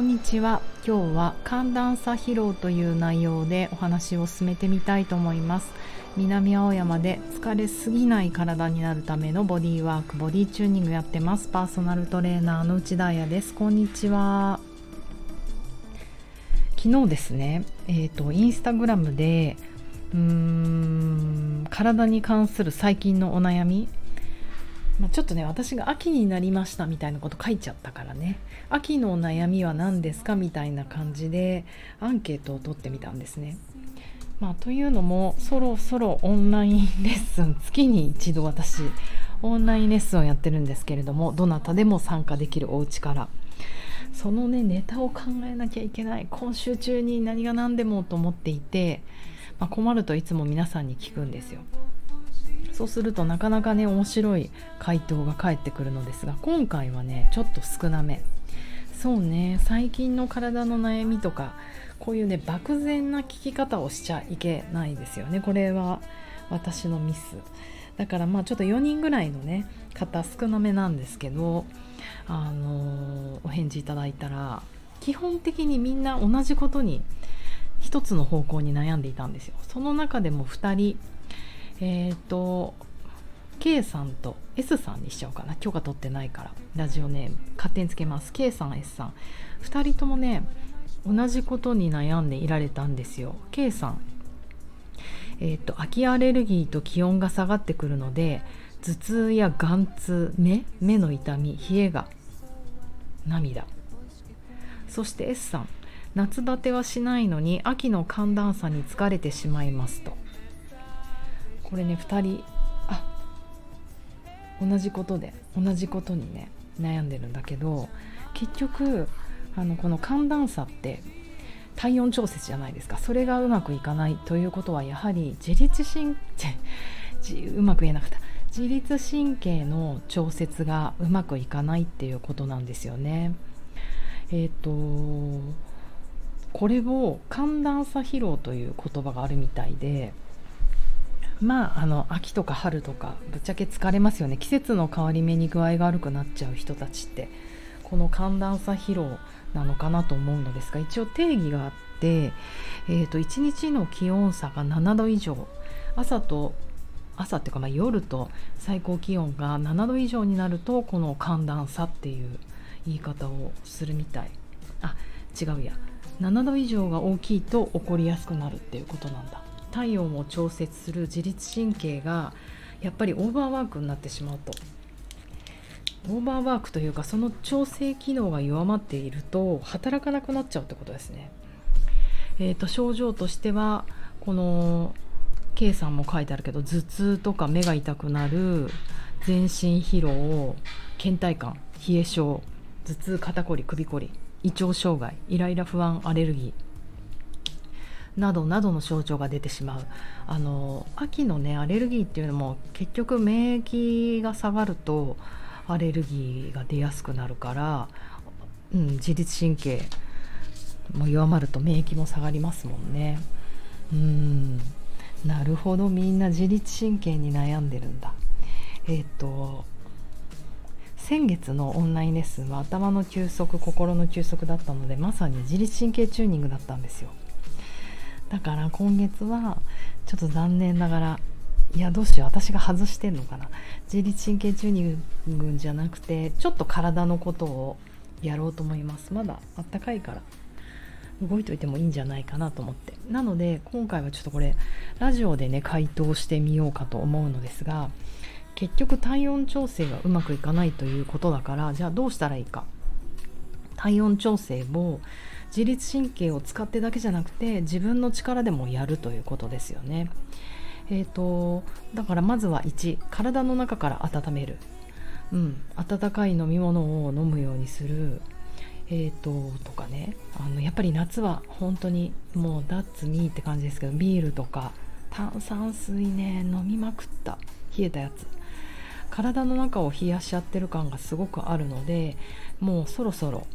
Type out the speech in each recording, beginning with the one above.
こんにちは。今日は寒暖差疲労という内容でお話を進めてみたいと思います。南青山で疲れすぎない体になるためのボディワークボディチューニングやってます。パーソナルトレーナーの内田彩です。こんにちは。昨日ですねえっ、ー、とインスタグラムでうーん体に関する最近のお悩みまあ、ちょっとね私が秋になりましたみたいなこと書いちゃったからね秋の悩みは何ですか？みたいな感じでアンケートを取ってみたんですね。まあ、というのもそろそろオンラインレッスン月に一度私オンラインレッスンをやってるんですけれどもどなたでも参加できるお家からそのねネタを考えなきゃいけない今週中に何が何でもと思っていて、まあ、困るといつも皆さんに聞くんですよ。そうするとなかなかね面白い回答が返ってくるのですが今回はねちょっと少なめ。そうね最近の体の悩みとかこういうね漠然な聞き方をしちゃいけないですよね。これは私のミス。だからまあちょっと4人ぐらいのね方少なめなんですけどあのー、お返事いただいたら基本的にみんな同じことに一つの方向に悩んでいたんですよ。その中でも2人えっ、ー、と K さんと S さんにしちゃおうかな。許可取ってないから。ラジオネーム。勝手につけます。K さん S さん。2人ともね同じことに悩んでいられたんですよ。K さん。えっ、ー、と秋アレルギーと気温が下がってくるので頭痛や眼痛目目の痛み冷えが涙。そして S さん。夏バテはしないのに秋の寒暖差に疲れてしまいますと。これね2人あ同じことで同じことにね悩んでるんだけど結局あのこの寒暖差って体温調節じゃないですかそれがうまくいかないということはやはり自律神経 うまく言えなかった自律神経の調節がうまくいかないっていうことなんですよね。えっ、ー、とこれを寒暖差疲労という言葉があるみたいでまああの秋とか春とかぶっちゃけ疲れますよね。季節の変わり目に具合が悪くなっちゃう人たちって。この寒暖差疲労なのかなと思うのですが一応定義があって、えーと、1日の気温差が7度以上。朝と朝っていうかま夜と最高気温が7度以上になるとこの寒暖差っていう言い方をするみたい。あ違うや。7度以上が大きいと起こりやすくなるっていうことなんだ。体温を調節する自律神経がやっぱりオーバーワークになってしまうとオーバーワークというかその調整機能が弱まっていると働かなくなっちゃうってことですね。えーと、症状としてはこの K さんも書いてあるけど頭痛とか目が痛くなる全身疲労倦怠感冷え性頭痛肩こり首こり胃腸障害イライラ不安アレルギーなどなどの症状が出てしまう。あの秋のねアレルギーっていうのも結局免疫が下がるとアレルギーが出やすくなるから、うん、自律神経も弱まると免疫も下がりますもんね。うんなるほど。みんな自律神経に悩んでるんだ。えっ、と先月のオンラインレッスンは頭の休息心の休息だったのでまさに自律神経チューニングだったんですよ。だから今月はちょっと残念ながらいやどうしよう私が外してんのかな。自律神経チューニングじゃなくてちょっと体のことをやろうと思います。まだあったかいから。動いといてもいいんじゃないかなと思って。なので今回はちょっとこれラジオでね回答してみようかと思うのですが結局体温調整がうまくいかないということだからじゃあどうしたらいいか。体温調整を自律神経を使ってだけじゃなくて自分の力でもやるということですよね。えーと、だからまずは1体の中から温める、うん、温かい飲み物を飲むようにする、えーと、とかね。あのやっぱり夏は本当にもうダッツミーって感じですけどビールとか炭酸水ね飲みまくった。冷えたやつ。体の中を冷やしちゃってる感がすごくあるのでもうそろそろ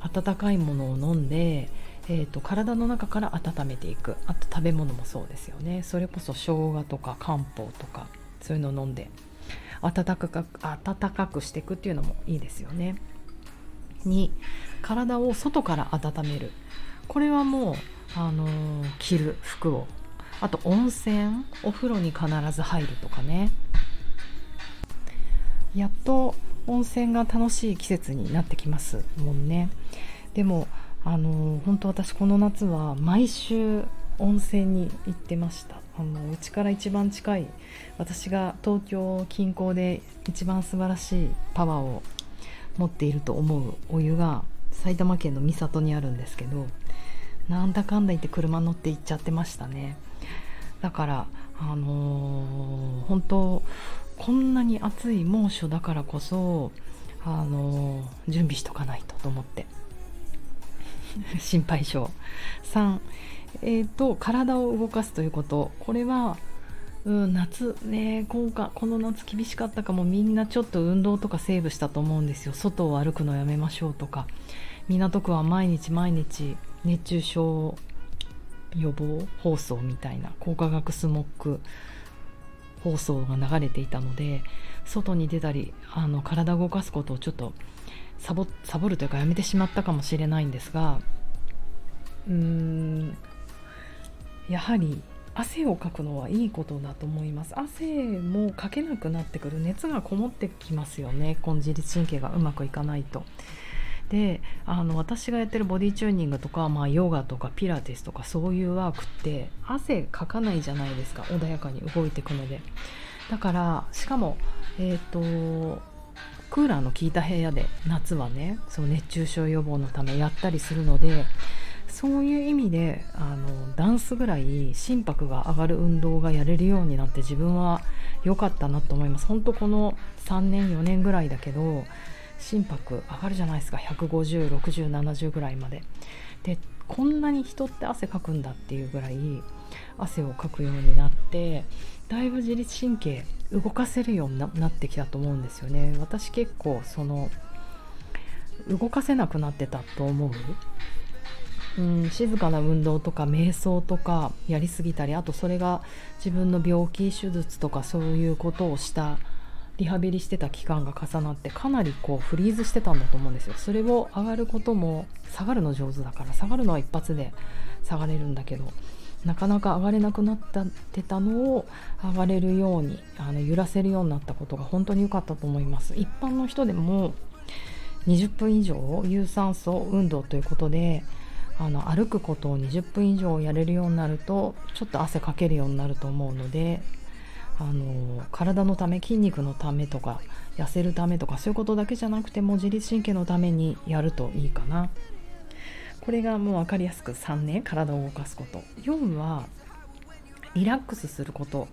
温かいものを飲んで、えーと、体の中から温めていく。あと食べ物もそうですよね。それこそ生姜とか漢方とかそういうのを飲んで温かく温かくしていくっていうのもいいですよね。2体を外から温める。これはもう、あのー、着る服を。あと温泉お風呂に必ず入るとかね。やっと温泉が楽しい季節になってきますもんね。でもあの本当私この夏は毎週温泉に行ってました。あのうちから一番近い私が東京近郊で一番素晴らしいパワーを持っていると思うお湯が埼玉県の三郷にあるんですけどなんだかんだ言って車乗って行っちゃってましたね。だからあのー、本当こんなに暑い猛暑だからこそあの、準備しとかないとと思って。心配性。3えーと、体を動かすということ。これは、うん、夏ね今回この夏厳しかったかも。みんなちょっと運動とかセーブしたと思うんですよ。外を歩くのやめましょうとか。港区は毎日毎日熱中症予防放送みたいな。高化学スモッグ放送が流れていたので外に出たりあの体を動かすことをちょっとサボサボるというかやめてしまったかもしれないんですがうーんやはり汗をかくのはいいことだと思います。汗もかけなくなってくる熱がこもってきますよね。根自律神経がうまくいかないと。であの私がやってるボディチューニングとか、まあ、ヨガとかピラティスとかそういうワークって汗かかないじゃないですか。穏やかに動いていくので。だからしかもえっ、ー、とクーラーの効いた部屋で夏はねその熱中症予防のためやったりするのでそういう意味であのダンスぐらい心拍が上がる運動がやれるようになって自分は良かったなと思います。本当この3年4年ぐらいだけど心拍上がるじゃないですか。1506070ぐらいまで。でこんなに人って汗かくんだっていうぐらい汗をかくようになってだいぶ自律神経動かせるようになってきたと思うんですよね。私結構その動かせなくなってたと思う？うん、静かな運動とか瞑想とかやりすぎたりあとそれが自分の病気手術とかそういうことをしたリハビリしてた期間が重なってかなりこうフリーズしてたんだと思うんですよ。それを上がることも下がるの上手だから下がるのは一発で下がれるんだけどなかなか上がれなくなってたのを上がれるようにあの揺らせるようになったことが本当に良かったと思います。一般の人でも20分以上有酸素運動ということであの歩くことを20分以上やれるようになるとちょっと汗かけるようになると思うのであの体のため筋肉のためとか痩せるためとかそういうことだけじゃなくても自律神経のためにやるといいかな。これがもう分かりやすく3ね体を動かすこと。4はリラックスすること。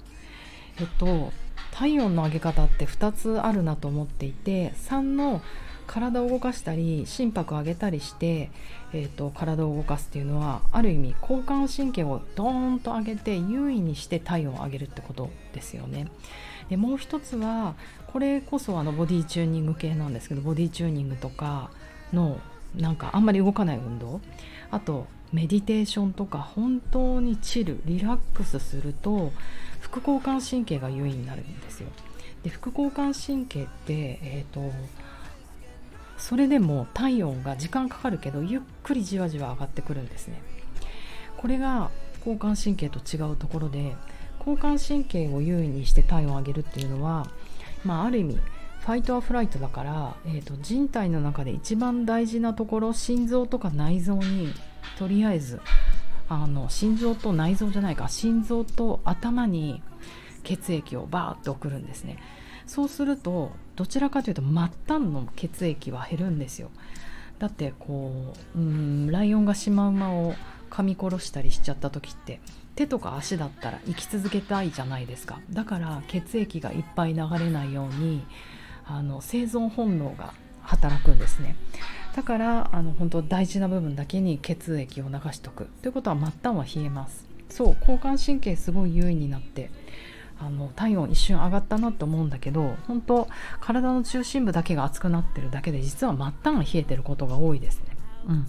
えっと体温の上げ方って2つあるなと思っていて3の体を動かしたり心拍を上げたりして、えーと、体を動かすっていうのはある意味交感神経をドーンと上げて優位にして体温を上げるってことですよね。でもう一つはこれこそあのボディチューニング系なんですけどボディチューニングとかのなんかあんまり動かない運動あとメディテーションとか本当にチルリラックスすると副交感神経が優位になるんですよ。で副交感神経って、えーとそれでも体温が時間かかるけどゆっくりじわじわ上がってくるんですね。これが交感神経と違うところで交感神経を優位にして体温を上げるっていうのは、まあ、ある意味ファイトアフライトだから、えーと、人体の中で一番大事なところ心臓とか内臓にとりあえずあの心臓と内臓じゃないか心臓と頭に血液をバーッと送るんですね。そうするとどちらかというと末端の血液は減るんですよ。だってこううんライオンがシマウマを噛み殺したりしちゃった時って手とか足だったら生き続けたいじゃないですか。だから血液がいっぱい流れないようにあの生存本能が働くんですね。だからあの本当大事な部分だけに血液を流しとく。ということは末端は冷えます。そう交感神経すごい優位になってあの体温一瞬上がったなと思うんだけど本当体の中心部だけが熱くなってるだけで実は末端が冷えてることが多いですね。うん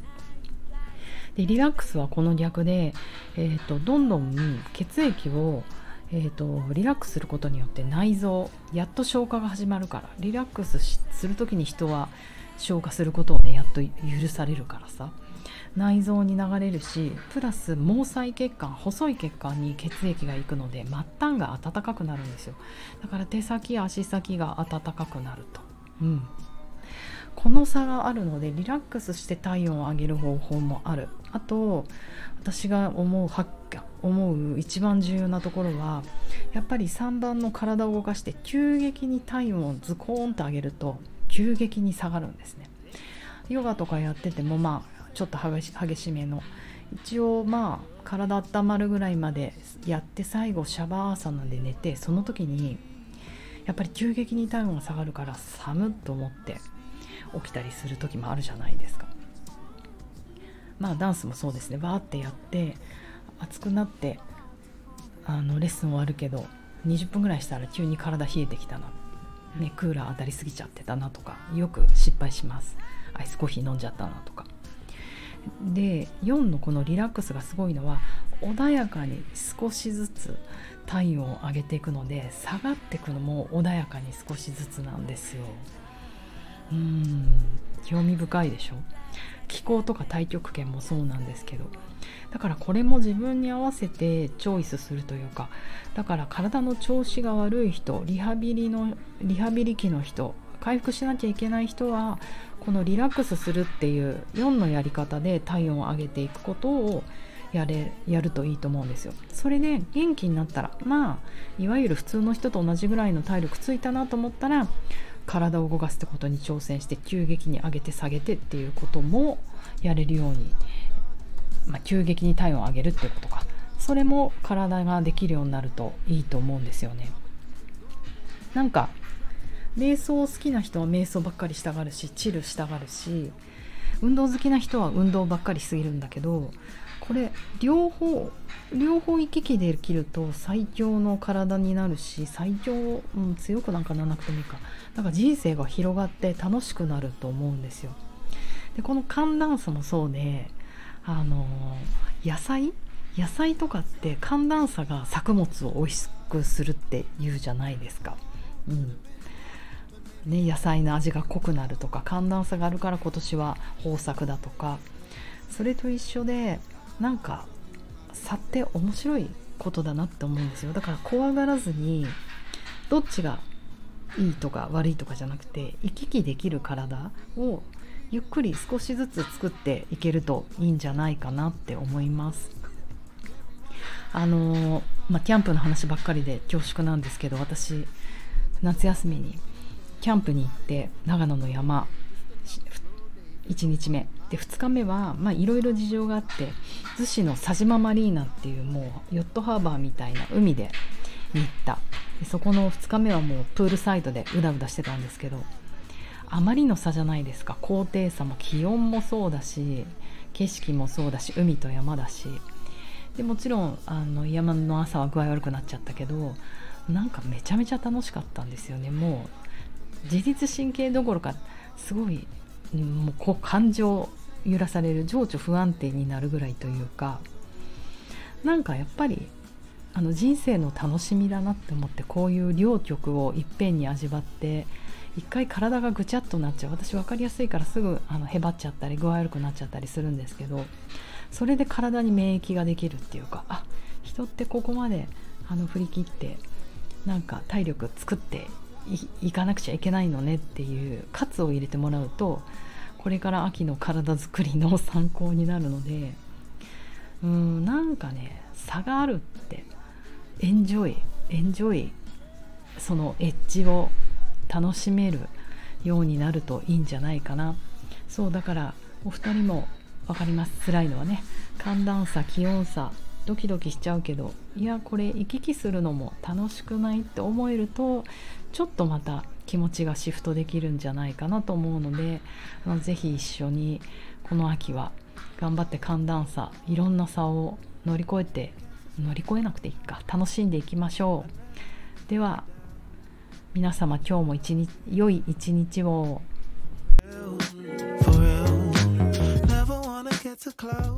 でリラックスはこの逆で、えーと、どんどん血液を、えーと、リラックスすることによって内臓やっと消化が始まるからリラックスする時に人は消化することをねやっと許されるからさ内臓に流れるしプラス毛細血管細い血管に血液が行くので末端が温かくなるんですよ。だから手先足先が温かくなると、うん、この差があるのでリラックスして体温を上げる方法もある。あと私が思う思う一番重要なところはやっぱり3番の体を動かして急激に体温をズコーンと上げると急激に下がるんですね。ヨガとかやっててもまあちょっと激しめの。一応まあ体温まるぐらいまでやって最後シャバーサナで寝てその時にやっぱり急激に体温が下がるから寒っと思って起きたりする時もあるじゃないですか。まあダンスもそうですね。バーってやって熱くなってあのレッスン終わるけど20分ぐらいしたら急に体冷えてきたな、ね、クーラー当たりすぎちゃってたなとかよく失敗します。アイスコーヒー飲んじゃったなとか。で4のこのリラックスがすごいのは穏やかに少しずつ体温を上げていくので下がっていくのも穏やかに少しずつなんですよ。うん。興味深いでしょ？気候とか太極拳もそうなんですけど。だからこれも自分に合わせてチョイスするというかだから体の調子が悪い人リハビリのリハビリ期の人回復しなきゃいけない人はこのリラックスするっていう4のやり方で体温を上げていくことをやれやるといいと思うんですよ。それで元気になったらまあいわゆる普通の人と同じぐらいの体力ついたなと思ったら体を動かすってことに挑戦して急激に上げて下げてっていうこともやれるように、まあ、急激に体温を上げるっていうことか。それも体ができるようになるといいと思うんですよね。なんか瞑想好きな人は瞑想ばっかりしたがるしチルしたがるし運動好きな人は運動ばっかりすぎるんだけどこれ両方両方行き来できると最強の体になるし最強、うん、強くなんかならなくてもいいか。なんか人生が広がって楽しくなると思うんですよ。でこの寒暖差もそうであの野菜？野菜とかって寒暖差が作物を美味しくするって言うじゃないですか。うん。ね、野菜の味が濃くなるとか寒暖差があるから今年は豊作だとかそれと一緒でなんか差って面白いことだなって思うんですよ。だから怖がらずにどっちがいいとか悪いとかじゃなくて行き来できる体をゆっくり少しずつ作っていけるといいんじゃないかなって思います。あのまあ、キャンプの話ばっかりで恐縮なんですけど私夏休みにキャンプに行って長野の山1日目。で2日目はいろいろ事情があって逗子の佐島マリーナっていうもうヨットハーバーみたいな海で行った。でそこの2日目はもうプールサイドでうだうだしてたんですけどあまりの差じゃないですか。高低差も気温もそうだし景色もそうだし海と山だし。でもちろんあの山の朝は具合悪くなっちゃったけどなんかめちゃめちゃ楽しかったんですよね。もう自律神経どころかすごい、もうこう感情揺らされる情緒不安定になるぐらいというかなんかやっぱりあの人生の楽しみだなって思ってこういう両極をいっぺんに味わって一回体がぐちゃっとなっちゃう。私分かりやすいからすぐあのへばっちゃったり具合悪くなっちゃったりするんですけどそれで体に免疫ができるっていうかあ人ってここまであの振り切ってなんか体力作って行かなくちゃいけないのねっていう喝を入れてもらうとこれから秋の体づくりの参考になるのでうんなんかね差があるってエンジョイエンジョイそのエッジを楽しめるようになるといいんじゃないかな。そうだからお二人も分かります。辛いのはね寒暖差気温差ドキドキしちゃうけどいやこれ行き来するのも楽しくないって思えるとちょっとまた気持ちがシフトできるんじゃないかなと思うので是非一緒にこの秋は頑張って寒暖差いろんな差を乗り越えて乗り越えなくていいか楽しんでいきましょう。では皆様今日も一日良い一日を。To close.